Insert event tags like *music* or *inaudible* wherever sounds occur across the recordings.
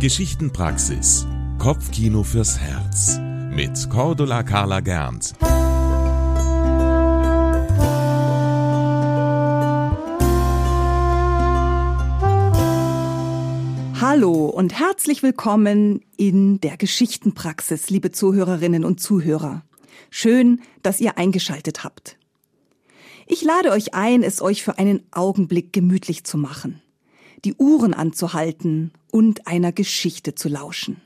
Geschichtenpraxis. Kopfkino fürs Herz. Mit Cordula Carla Gernt. Hallo und herzlich willkommen in der Geschichtenpraxis, liebe Zuhörerinnen und Zuhörer. Schön, dass ihr eingeschaltet habt. Ich lade euch ein, es euch für einen Augenblick gemütlich zu machen, die Uhren anzuhalten und einer Geschichte zu lauschen.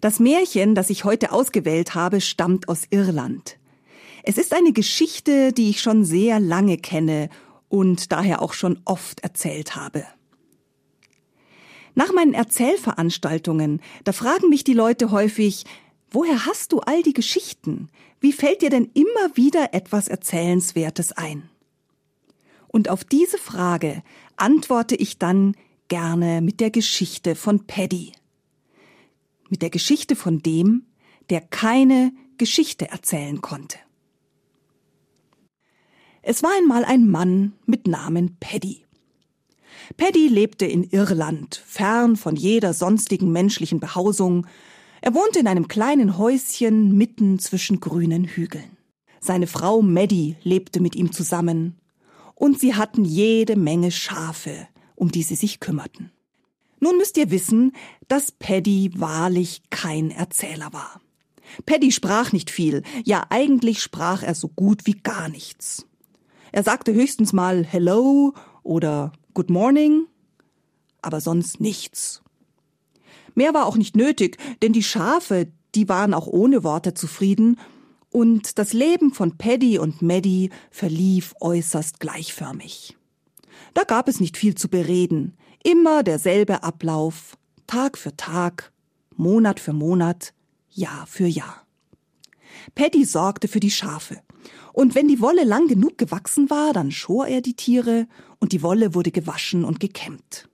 Das Märchen, das ich heute ausgewählt habe, stammt aus Irland. Es ist eine Geschichte, die ich schon sehr lange kenne und daher auch schon oft erzählt habe. Nach meinen Erzählveranstaltungen, da fragen mich die Leute häufig, woher hast du all die Geschichten? Wie fällt dir denn immer wieder etwas Erzählenswertes ein? Und auf diese Frage antworte ich dann gerne mit der Geschichte von Paddy. Mit der Geschichte von dem, der keine Geschichte erzählen konnte. Es war einmal ein Mann mit Namen Paddy. Paddy lebte in Irland, fern von jeder sonstigen menschlichen Behausung, er wohnte in einem kleinen Häuschen mitten zwischen grünen Hügeln. Seine Frau Maddie lebte mit ihm zusammen, und sie hatten jede Menge Schafe, um die sie sich kümmerten. Nun müsst ihr wissen, dass Paddy wahrlich kein Erzähler war. Paddy sprach nicht viel, ja eigentlich sprach er so gut wie gar nichts. Er sagte höchstens mal Hello oder Good Morning, aber sonst nichts. Mehr war auch nicht nötig, denn die Schafe, die waren auch ohne Worte zufrieden, und das Leben von Paddy und Maddie verlief äußerst gleichförmig. Da gab es nicht viel zu bereden, immer derselbe Ablauf, Tag für Tag, Monat für Monat, Jahr für Jahr. Paddy sorgte für die Schafe, und wenn die Wolle lang genug gewachsen war, dann schor er die Tiere, und die Wolle wurde gewaschen und gekämmt.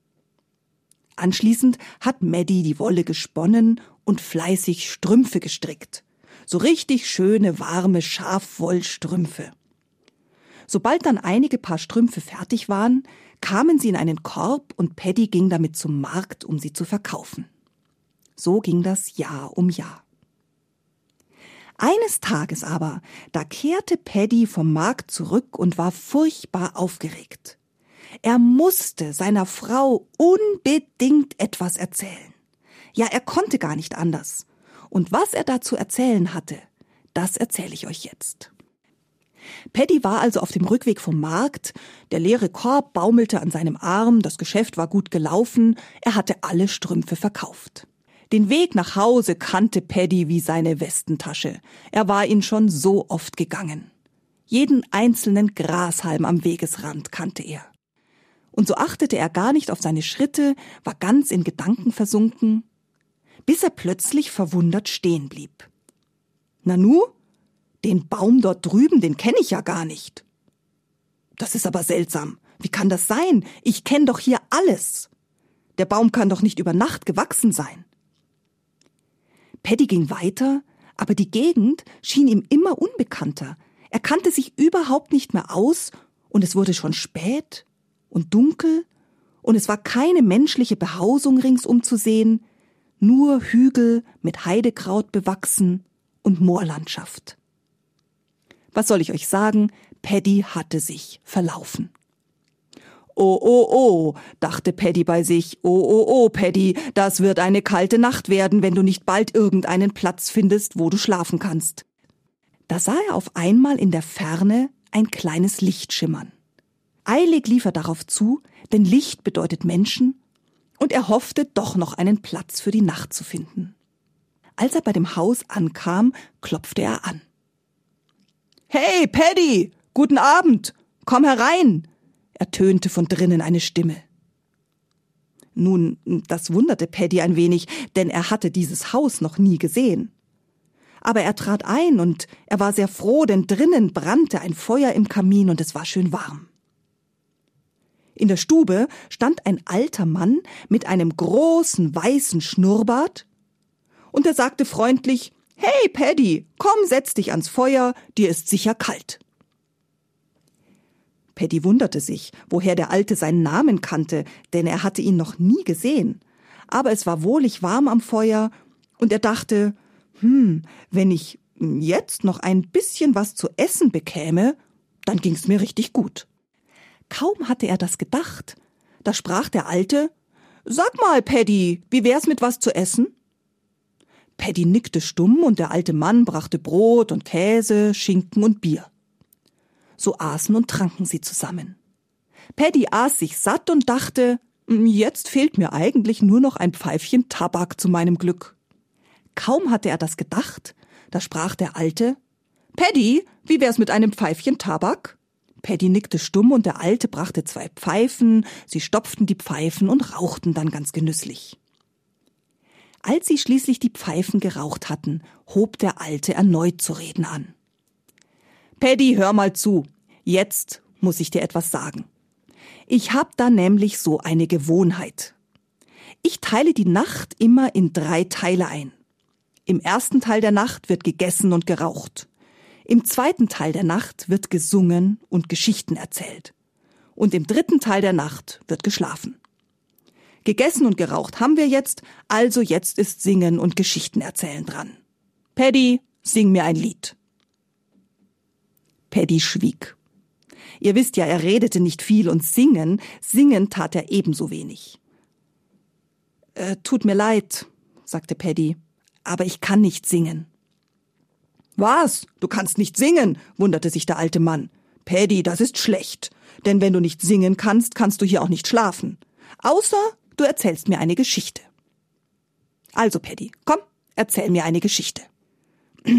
Anschließend hat Maddie die Wolle gesponnen und fleißig Strümpfe gestrickt. So richtig schöne, warme Schafwollstrümpfe. Sobald dann einige Paar Strümpfe fertig waren, kamen sie in einen Korb und Paddy ging damit zum Markt, um sie zu verkaufen. So ging das Jahr um Jahr. Eines Tages aber, da kehrte Paddy vom Markt zurück und war furchtbar aufgeregt. Er musste seiner Frau unbedingt etwas erzählen. Ja, er konnte gar nicht anders. Und was er da zu erzählen hatte, das erzähle ich euch jetzt. Paddy war also auf dem Rückweg vom Markt, der leere Korb baumelte an seinem Arm, das Geschäft war gut gelaufen, er hatte alle Strümpfe verkauft. Den Weg nach Hause kannte Paddy wie seine Westentasche. Er war ihn schon so oft gegangen. Jeden einzelnen Grashalm am Wegesrand kannte er und so achtete er gar nicht auf seine Schritte, war ganz in Gedanken versunken, bis er plötzlich verwundert stehen blieb. Nanu, den Baum dort drüben, den kenne ich ja gar nicht. Das ist aber seltsam. Wie kann das sein? Ich kenne doch hier alles. Der Baum kann doch nicht über Nacht gewachsen sein. Paddy ging weiter, aber die Gegend schien ihm immer unbekannter. Er kannte sich überhaupt nicht mehr aus, und es wurde schon spät und dunkel, und es war keine menschliche Behausung ringsum zu sehen, nur Hügel mit Heidekraut bewachsen und Moorlandschaft. Was soll ich euch sagen? Paddy hatte sich verlaufen. Oh, oh, oh, dachte Paddy bei sich. Oh, oh, oh, Paddy, das wird eine kalte Nacht werden, wenn du nicht bald irgendeinen Platz findest, wo du schlafen kannst. Da sah er auf einmal in der Ferne ein kleines Licht schimmern. Eilig lief er darauf zu, denn Licht bedeutet Menschen, und er hoffte doch noch einen Platz für die Nacht zu finden. Als er bei dem Haus ankam, klopfte er an. Hey, Paddy, guten Abend, komm herein, ertönte von drinnen eine Stimme. Nun, das wunderte Paddy ein wenig, denn er hatte dieses Haus noch nie gesehen. Aber er trat ein und er war sehr froh, denn drinnen brannte ein Feuer im Kamin und es war schön warm. In der Stube stand ein alter Mann mit einem großen weißen Schnurrbart, und er sagte freundlich Hey, Paddy, komm, setz dich ans Feuer, dir ist sicher kalt. Paddy wunderte sich, woher der Alte seinen Namen kannte, denn er hatte ihn noch nie gesehen. aber es war wohlig warm am Feuer, und er dachte, hm, wenn ich jetzt noch ein bisschen was zu essen bekäme, dann ging's mir richtig gut. Kaum hatte er das gedacht, da sprach der Alte, Sag mal, Paddy, wie wär's mit was zu essen? Paddy nickte stumm und der alte Mann brachte Brot und Käse, Schinken und Bier. So aßen und tranken sie zusammen. Paddy aß sich satt und dachte, jetzt fehlt mir eigentlich nur noch ein Pfeifchen Tabak zu meinem Glück. Kaum hatte er das gedacht, da sprach der Alte, Paddy, wie wär's mit einem Pfeifchen Tabak? Paddy nickte stumm und der Alte brachte zwei Pfeifen, sie stopften die Pfeifen und rauchten dann ganz genüsslich. Als sie schließlich die Pfeifen geraucht hatten, hob der Alte erneut zu reden an. Paddy, hör mal zu. Jetzt muss ich dir etwas sagen. Ich hab da nämlich so eine Gewohnheit. Ich teile die Nacht immer in drei Teile ein. Im ersten Teil der Nacht wird gegessen und geraucht. Im zweiten Teil der Nacht wird gesungen und Geschichten erzählt. Und im dritten Teil der Nacht wird geschlafen. Gegessen und geraucht haben wir jetzt, also jetzt ist Singen und Geschichten erzählen dran. Paddy, sing mir ein Lied. Paddy schwieg. Ihr wisst ja, er redete nicht viel und singen, singen tat er ebenso wenig. Äh, tut mir leid, sagte Paddy, aber ich kann nicht singen. Was? Du kannst nicht singen? wunderte sich der alte Mann. Paddy, das ist schlecht. Denn wenn du nicht singen kannst, kannst du hier auch nicht schlafen. Außer du erzählst mir eine Geschichte. Also, Paddy, komm, erzähl mir eine Geschichte. *clears throat*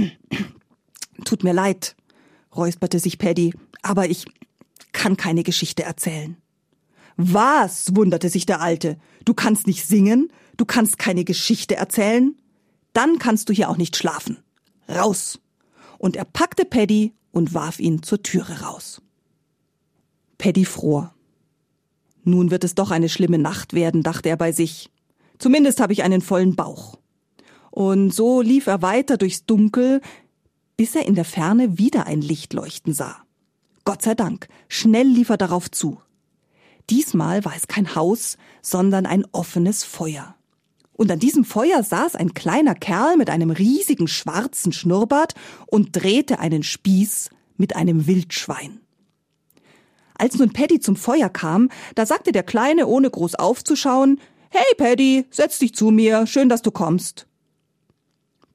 Tut mir leid, räusperte sich Paddy, aber ich kann keine Geschichte erzählen. Was? wunderte sich der Alte. Du kannst nicht singen? Du kannst keine Geschichte erzählen? Dann kannst du hier auch nicht schlafen. Raus! und er packte Paddy und warf ihn zur Türe raus. Paddy fror. Nun wird es doch eine schlimme Nacht werden, dachte er bei sich. Zumindest habe ich einen vollen Bauch. Und so lief er weiter durchs Dunkel, bis er in der Ferne wieder ein Licht leuchten sah. Gott sei Dank, schnell lief er darauf zu. Diesmal war es kein Haus, sondern ein offenes Feuer. Und an diesem Feuer saß ein kleiner Kerl mit einem riesigen schwarzen Schnurrbart und drehte einen Spieß mit einem Wildschwein. Als nun Paddy zum Feuer kam, da sagte der Kleine, ohne groß aufzuschauen, Hey Paddy, setz dich zu mir, schön, dass du kommst.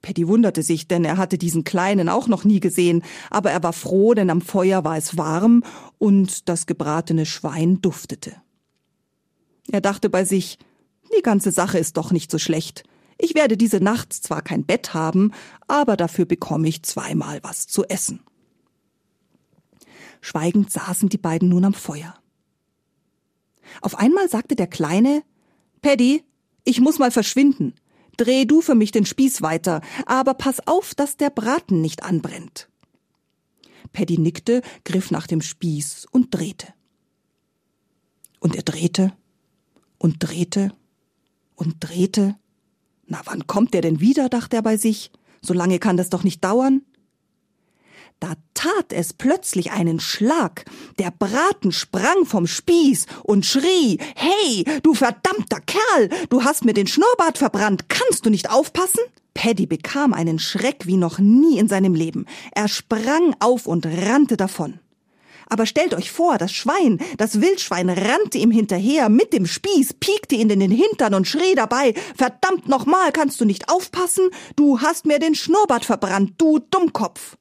Paddy wunderte sich, denn er hatte diesen Kleinen auch noch nie gesehen, aber er war froh, denn am Feuer war es warm und das gebratene Schwein duftete. Er dachte bei sich, die ganze Sache ist doch nicht so schlecht. Ich werde diese Nacht zwar kein Bett haben, aber dafür bekomme ich zweimal was zu essen. Schweigend saßen die beiden nun am Feuer. Auf einmal sagte der Kleine, Paddy, ich muss mal verschwinden. Dreh du für mich den Spieß weiter, aber pass auf, dass der Braten nicht anbrennt. Paddy nickte, griff nach dem Spieß und drehte. Und er drehte und drehte und drehte. Na, wann kommt der denn wieder? dachte er bei sich. So lange kann das doch nicht dauern. Da tat es plötzlich einen Schlag. Der Braten sprang vom Spieß und schrie, Hey, du verdammter Kerl, du hast mir den Schnurrbart verbrannt, kannst du nicht aufpassen? Paddy bekam einen Schreck wie noch nie in seinem Leben. Er sprang auf und rannte davon. Aber stellt euch vor, das Schwein, das Wildschwein rannte ihm hinterher mit dem Spieß, piekte ihn in den Hintern und schrie dabei, verdammt nochmal, kannst du nicht aufpassen? Du hast mir den Schnurrbart verbrannt, du Dummkopf.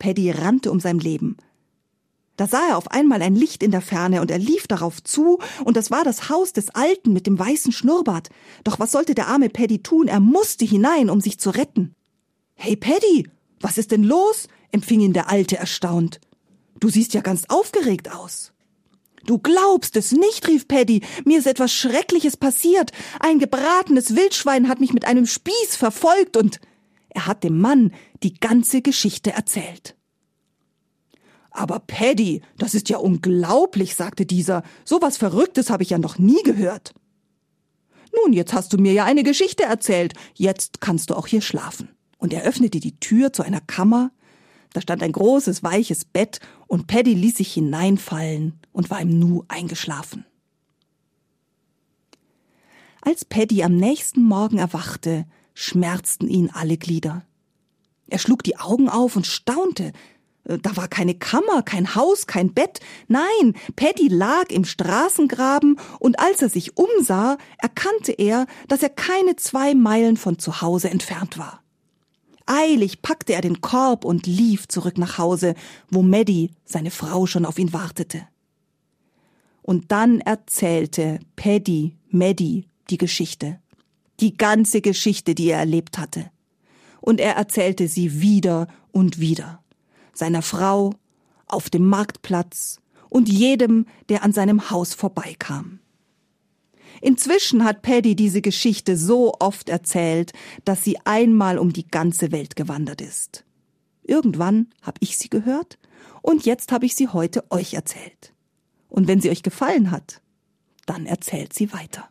Paddy rannte um sein Leben. Da sah er auf einmal ein Licht in der Ferne und er lief darauf zu, und das war das Haus des Alten mit dem weißen Schnurrbart. Doch was sollte der arme Paddy tun? Er musste hinein, um sich zu retten. Hey Paddy, was ist denn los? empfing ihn der Alte erstaunt. Du siehst ja ganz aufgeregt aus. Du glaubst es nicht, rief Paddy. Mir ist etwas Schreckliches passiert. Ein gebratenes Wildschwein hat mich mit einem Spieß verfolgt und er hat dem Mann die ganze Geschichte erzählt. Aber Paddy, das ist ja unglaublich, sagte dieser. So was Verrücktes habe ich ja noch nie gehört. Nun, jetzt hast du mir ja eine Geschichte erzählt. Jetzt kannst du auch hier schlafen. Und er öffnete die Tür zu einer Kammer, da stand ein großes, weiches Bett und Paddy ließ sich hineinfallen und war im Nu eingeschlafen. Als Paddy am nächsten Morgen erwachte, schmerzten ihn alle Glieder. Er schlug die Augen auf und staunte. Äh, da war keine Kammer, kein Haus, kein Bett. Nein, Paddy lag im Straßengraben und als er sich umsah, erkannte er, dass er keine zwei Meilen von zu Hause entfernt war. Eilig packte er den Korb und lief zurück nach Hause, wo Maddie, seine Frau, schon auf ihn wartete. Und dann erzählte Paddy Maddie die Geschichte. Die ganze Geschichte, die er erlebt hatte. Und er erzählte sie wieder und wieder. Seiner Frau, auf dem Marktplatz und jedem, der an seinem Haus vorbeikam. Inzwischen hat Paddy diese Geschichte so oft erzählt, dass sie einmal um die ganze Welt gewandert ist. Irgendwann habe ich sie gehört und jetzt habe ich sie heute euch erzählt. Und wenn sie euch gefallen hat, dann erzählt sie weiter.